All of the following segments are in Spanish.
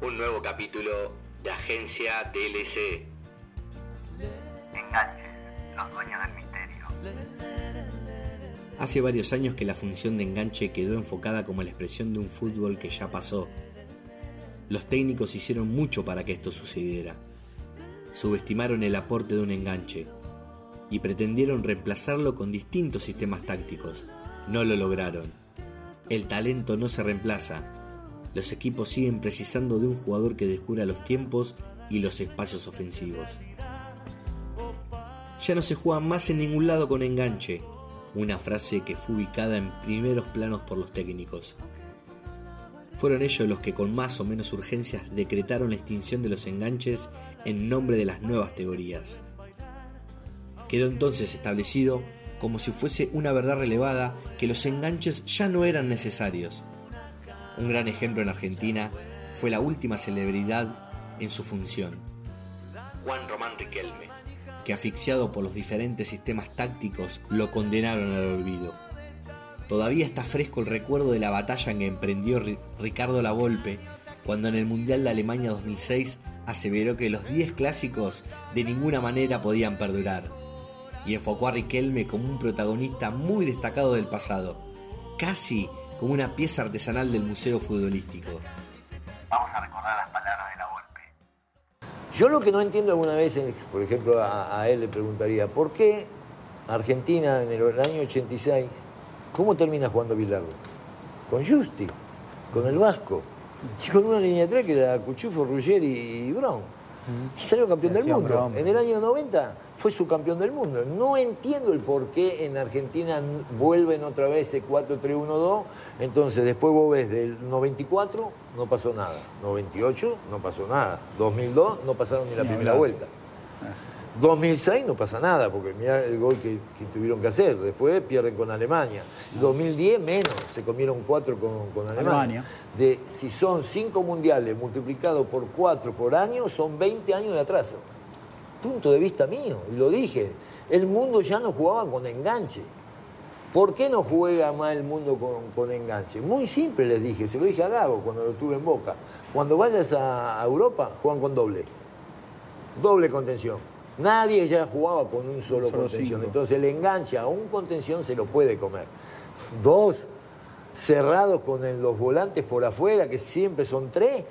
un nuevo capítulo de Agencia DLC. Enganches, los dueños del misterio. Hace varios años que la función de enganche quedó enfocada como la expresión de un fútbol que ya pasó. Los técnicos hicieron mucho para que esto sucediera. Subestimaron el aporte de un enganche y pretendieron reemplazarlo con distintos sistemas tácticos. No lo lograron. El talento no se reemplaza. Los equipos siguen precisando de un jugador que descubra los tiempos y los espacios ofensivos. Ya no se juega más en ningún lado con enganche, una frase que fue ubicada en primeros planos por los técnicos. Fueron ellos los que con más o menos urgencias decretaron la extinción de los enganches en nombre de las nuevas teorías. Quedó entonces establecido como si fuese una verdad relevada que los enganches ya no eran necesarios. Un gran ejemplo en Argentina fue la última celebridad en su función, Juan Román Riquelme. que asfixiado por los diferentes sistemas tácticos lo condenaron al olvido. Todavía está fresco el recuerdo de la batalla en que emprendió Ri- Ricardo Lavolpe cuando en el Mundial de Alemania 2006 aseveró que los 10 clásicos de ninguna manera podían perdurar y enfocó a Riquelme como un protagonista muy destacado del pasado, casi como una pieza artesanal del museo futbolístico. Vamos a recordar las palabras de la golpe. Yo lo que no entiendo alguna vez, por ejemplo, a, a él le preguntaría, ¿por qué Argentina en el año 86, cómo termina jugando Bilardo? Con Justi, con el Vasco, y con una línea de tres que era Cuchufo, Ruggeri y Brown. Y salió campeón del mundo. En el año 90 fue subcampeón del mundo. No entiendo el por qué en Argentina vuelven otra vez ese 4-3-1-2. Entonces, después vos ves del 94, no pasó nada. 98, no pasó nada. 2002, no pasaron ni la Ni primera hablar. vuelta. 2006 no pasa nada, porque mirá el gol que, que tuvieron que hacer. Después pierden con Alemania. 2010 menos, se comieron cuatro con, con Alemania. Alemania. De, si son cinco mundiales multiplicado por cuatro por año, son 20 años de atraso. Punto de vista mío, y lo dije. El mundo ya no jugaba con enganche. ¿Por qué no juega más el mundo con, con enganche? Muy simple les dije, se lo dije a Gago cuando lo tuve en Boca. Cuando vayas a, a Europa, juegan con doble. Doble contención. Nadie ya jugaba con un solo, solo contención. cinco. Entonces el enganche a un contención se lo puede comer. Dos, cerrados con el- los volantes por afuera, que siempre son tres.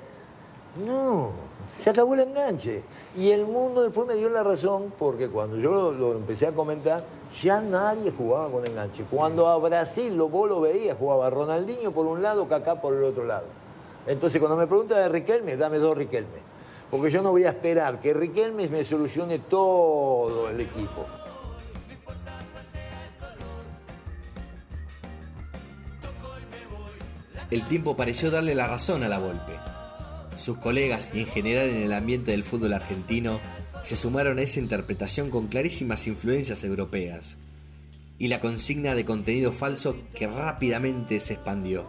No, se acabó el enganche. Y el mundo después me dio la razón, porque cuando yo lo, lo empecé a comentar, ya nadie jugaba con enganche. Cuando a Brasil lo, vos lo veías, jugaba Ronaldinho por un lado, Kaká por el otro lado. Entonces cuando me preguntan de Riquelme, dame dos Riquelme. Porque yo no voy a esperar que Riquelme me solucione todo el equipo. El tiempo pareció darle la razón a la Volpe. Sus colegas y en general en el ambiente del fútbol argentino se sumaron a esa interpretación con clarísimas influencias europeas y la consigna de contenido falso que rápidamente se expandió.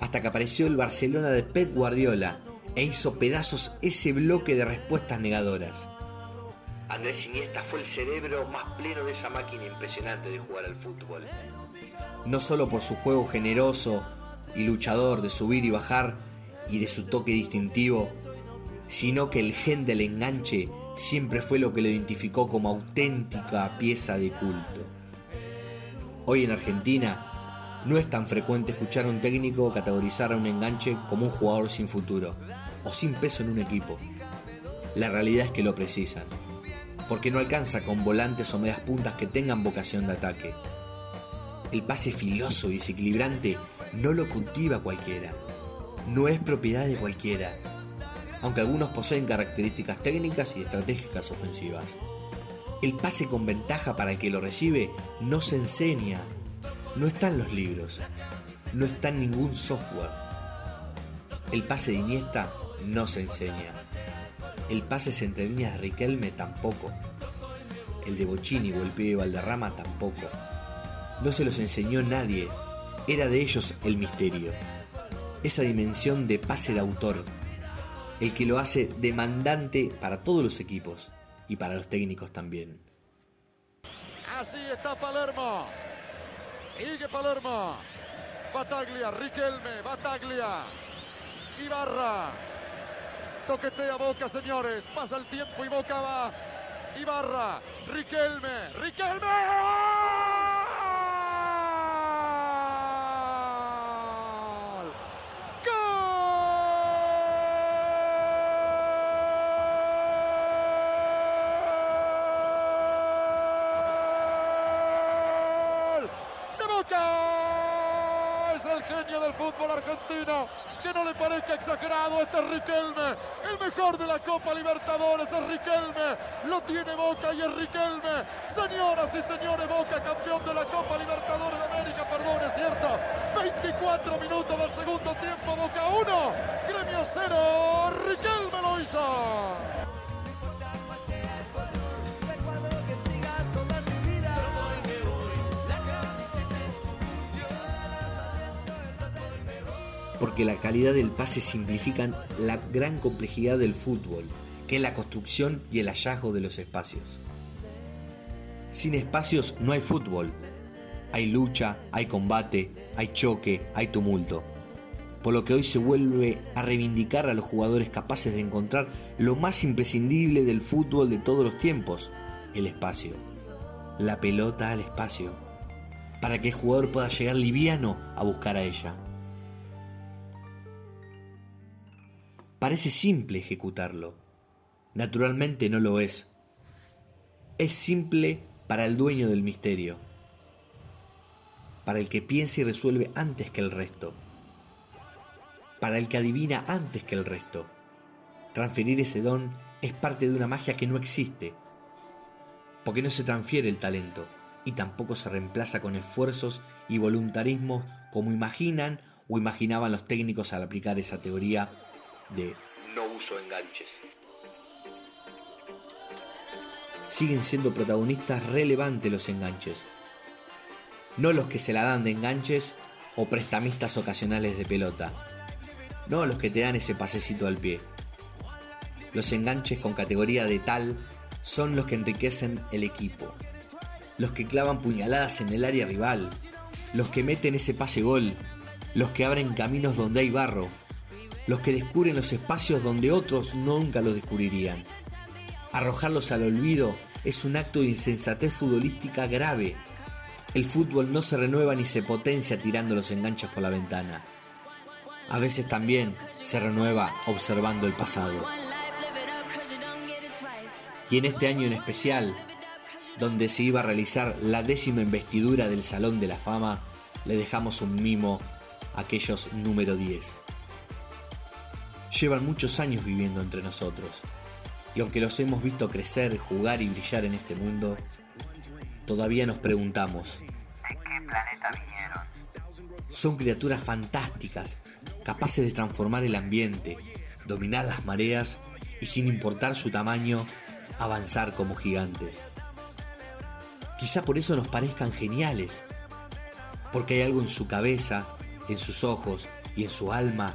Hasta que apareció el Barcelona de Pep Guardiola e hizo pedazos ese bloque de respuestas negadoras. Andrés Iniesta fue el cerebro más pleno de esa máquina impresionante de jugar al fútbol. no solo por su juego generoso y luchador de subir y bajar y de su toque distintivo, sino que el gen del enganche siempre fue lo que lo identificó como auténtica pieza de culto. Hoy en Argentina no es tan frecuente escuchar a un técnico categorizar a un enganche como un jugador sin futuro o sin peso en un equipo. La realidad es que lo precisan, porque no alcanza con volantes o medias puntas que tengan vocación de ataque. El pase filoso y desequilibrante no lo cultiva cualquiera. No es propiedad de cualquiera. Aunque algunos poseen características técnicas y estratégicas ofensivas. El pase con ventaja para el que lo recibe no se enseña. No está en los libros. No está en ningún software. El pase de Iniesta no se enseña. El pase de Riquelme tampoco. El de Bocini o el de Valderrama tampoco. No se los enseñó nadie. Era de ellos el misterio. Esa dimensión de pase de autor. El que lo hace demandante para todos los equipos y para los técnicos también. Así está Palermo. Sigue Palermo. Bataglia, Riquelme, Bataglia. Ibarra. Toquetea Boca, señores. Pasa el tiempo y Boca va. Ibarra. Riquelme. Riquelme. Fútbol argentino. Que no le parezca exagerado, este es Riquelme. El mejor de la Copa Libertadores es Riquelme. Lo tiene Boca y es Riquelme. Señoras y señores, Boca campeón de la Copa Libertadores de América, perdón, es cierto. 24 minutos del segundo tiempo, Boca 1, Gremio 0, Riquelme lo hizo. Porque la calidad del pase simplifican la gran complejidad del fútbol, que es la construcción y el hallazgo de los espacios. Sin espacios no hay fútbol. Hay lucha, hay combate, hay choque, hay tumulto. Por lo que hoy se vuelve a reivindicar a los jugadores capaces de encontrar lo más imprescindible del fútbol de todos los tiempos, el espacio. La pelota al espacio. Para que el jugador pueda llegar liviano a buscar a ella. Parece simple ejecutarlo. Naturalmente no lo es. Es simple para el dueño del misterio, para el que piensa y resuelve antes que el resto, para el que adivina antes que el resto. Transferir ese don es parte de una magia que no existe, porque no se transfiere el talento y tampoco se reemplaza con esfuerzos y voluntarismos como imaginan o imaginaban los técnicos al aplicar esa teoría de no uso enganches. Siguen siendo protagonistas relevantes los enganches. No los que se la dan de enganches o prestamistas ocasionales de pelota. No los que te dan ese pasecito al pie. Los enganches con categoría de tal son los que enriquecen el equipo. Los que clavan puñaladas en el área rival. Los que meten ese pase gol. Los que abren caminos donde hay barro los que descubren los espacios donde otros nunca los descubrirían. Arrojarlos al olvido es un acto de insensatez futbolística grave. El fútbol no se renueva ni se potencia tirando los enganches por la ventana. A veces también se renueva observando el pasado. Y en este año en especial, donde se iba a realizar la décima investidura del Salón de la Fama, le dejamos un mimo a aquellos número 10 llevan muchos años viviendo entre nosotros. Y aunque los hemos visto crecer, jugar y brillar en este mundo, todavía nos preguntamos, ¿de qué planeta vinieron? Son criaturas fantásticas, capaces de transformar el ambiente, dominar las mareas y sin importar su tamaño, avanzar como gigantes. Quizá por eso nos parezcan geniales, porque hay algo en su cabeza, en sus ojos y en su alma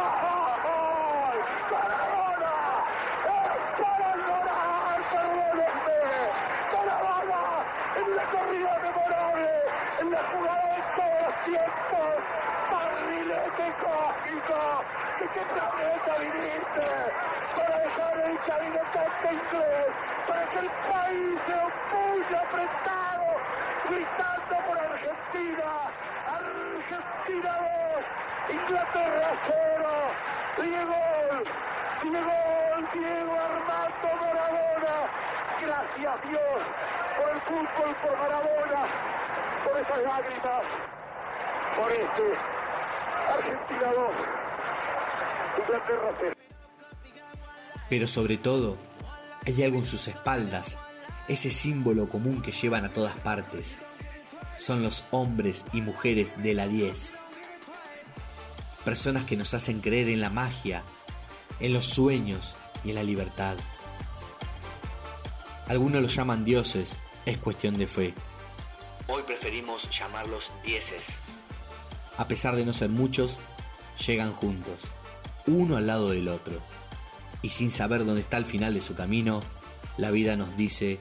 Para dejar el cabinetante inglés, para que el país se opulle apretado, gritando por Argentina. Argentina 2, Inglaterra 0. Diego, Diego, Diego Armando Maradona. Gracias Dios por el fútbol, por Maradona, por esas lágrimas, por este Argentina 2. Pero sobre todo, hay algo en sus espaldas, ese símbolo común que llevan a todas partes. Son los hombres y mujeres de la 10. Personas que nos hacen creer en la magia, en los sueños y en la libertad. Algunos los llaman dioses, es cuestión de fe. Hoy preferimos llamarlos dieces. A pesar de no ser muchos, llegan juntos, uno al lado del otro. Y sin saber dónde está el final de su camino, la vida nos dice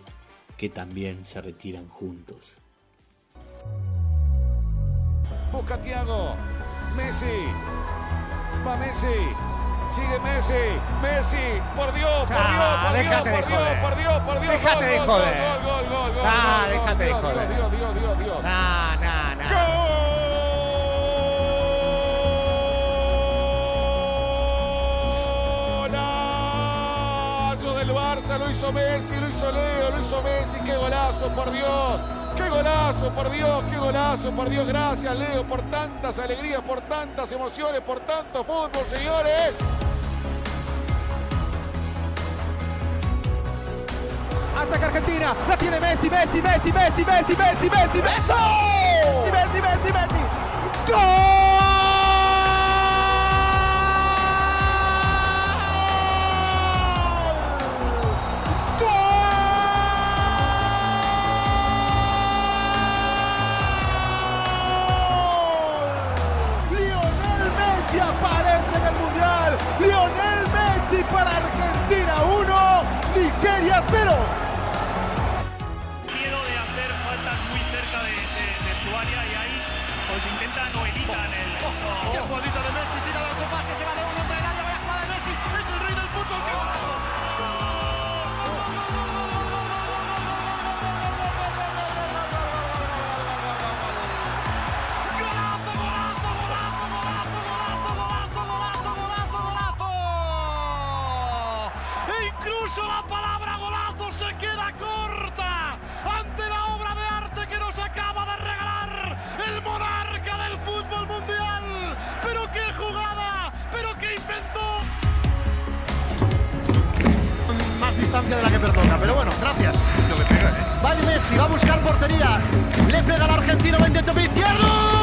que también se retiran juntos. Busca Thiago. Messi. Va Messi. Sigue Messi. Messi. Por Dios, por Ah, Dios, por déjate Dios, de por Dios, joder. por Dios, por Dios. Déjate Gol, de gol, joder. Gol, gol, gol, gol. Ah, gol, déjate de Dios, joder. Barça, lo hizo Messi, lo hizo Leo, lo hizo Messi, qué golazo, por Dios. Qué golazo, por Dios, qué golazo, por Dios. Gracias, Leo, por tantas alegrías, por tantas emociones, por tanto fútbol, señores. Ataca Argentina, la tiene Messi, Messi, Messi, Messi, Messi, Messi, Messi, Messi, Messi, Messi, Messi, ¡Gol! Qué jugadita de Messi, Va Messi, va a buscar portería. Le pega al argentino, va intento izquierdo.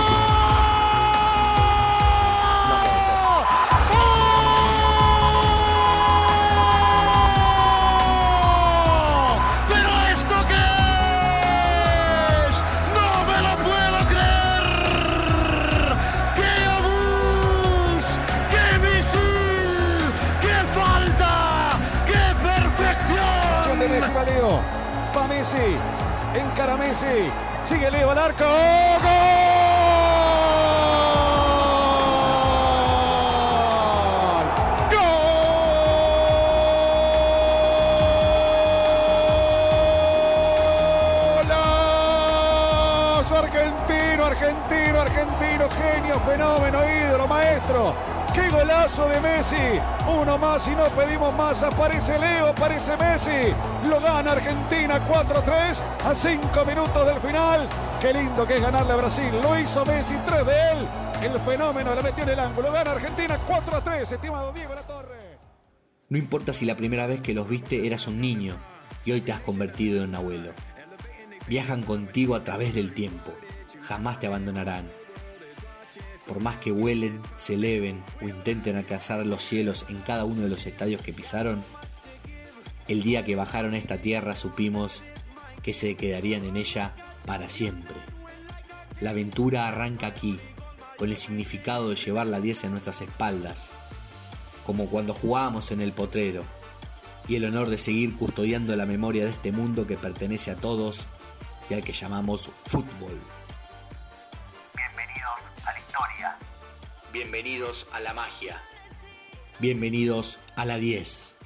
Encara Messi. Sigue Leo al arco. ¡Gol! Golazo de Messi! Uno más y no pedimos más. Aparece Leo, aparece Messi. Lo gana Argentina 4-3 a 5 minutos del final. Qué lindo que es ganarle a Brasil. Lo hizo Messi, 3 de él. El fenómeno la metió en el ángulo. Gana Argentina 4-3, estimado Diego La Torre. No importa si la primera vez que los viste eras un niño y hoy te has convertido en un abuelo. Viajan contigo a través del tiempo, jamás te abandonarán. Por más que vuelen, se eleven o intenten alcanzar los cielos en cada uno de los estadios que pisaron, el día que bajaron esta tierra supimos que se quedarían en ella para siempre. La aventura arranca aquí, con el significado de llevar la 10 en nuestras espaldas, como cuando jugábamos en el potrero, y el honor de seguir custodiando la memoria de este mundo que pertenece a todos y al que llamamos fútbol. Bienvenidos a la magia. Bienvenidos a la 10.